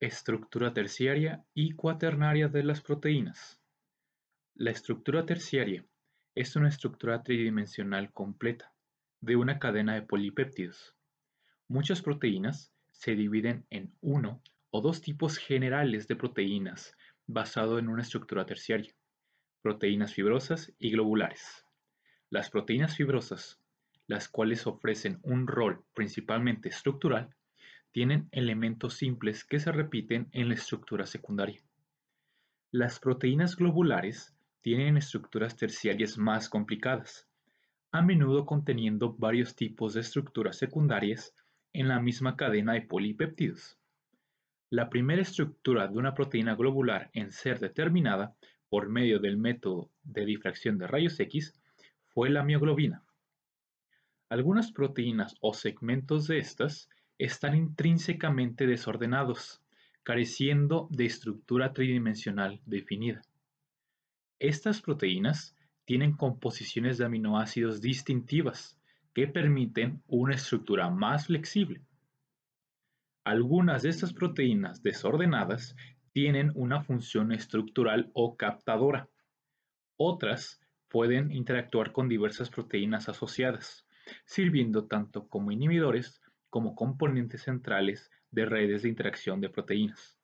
Estructura terciaria y cuaternaria de las proteínas. La estructura terciaria es una estructura tridimensional completa de una cadena de polipéptidos. Muchas proteínas se dividen en uno o dos tipos generales de proteínas basado en una estructura terciaria, proteínas fibrosas y globulares. Las proteínas fibrosas, las cuales ofrecen un rol principalmente estructural, tienen elementos simples que se repiten en la estructura secundaria. Las proteínas globulares tienen estructuras terciarias más complicadas, a menudo conteniendo varios tipos de estructuras secundarias en la misma cadena de polipéptidos. La primera estructura de una proteína globular en ser determinada por medio del método de difracción de rayos X fue la mioglobina. Algunas proteínas o segmentos de estas están intrínsecamente desordenados, careciendo de estructura tridimensional definida. Estas proteínas tienen composiciones de aminoácidos distintivas que permiten una estructura más flexible. Algunas de estas proteínas desordenadas tienen una función estructural o captadora. Otras pueden interactuar con diversas proteínas asociadas, sirviendo tanto como inhibidores como componentes centrales de redes de interacción de proteínas.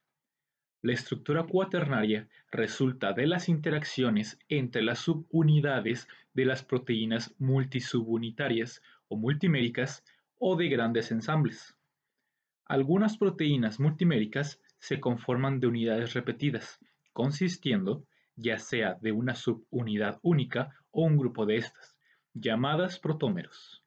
La estructura cuaternaria resulta de las interacciones entre las subunidades de las proteínas multisubunitarias o multiméricas o de grandes ensambles. Algunas proteínas multiméricas se conforman de unidades repetidas, consistiendo ya sea de una subunidad única o un grupo de estas, llamadas protómeros.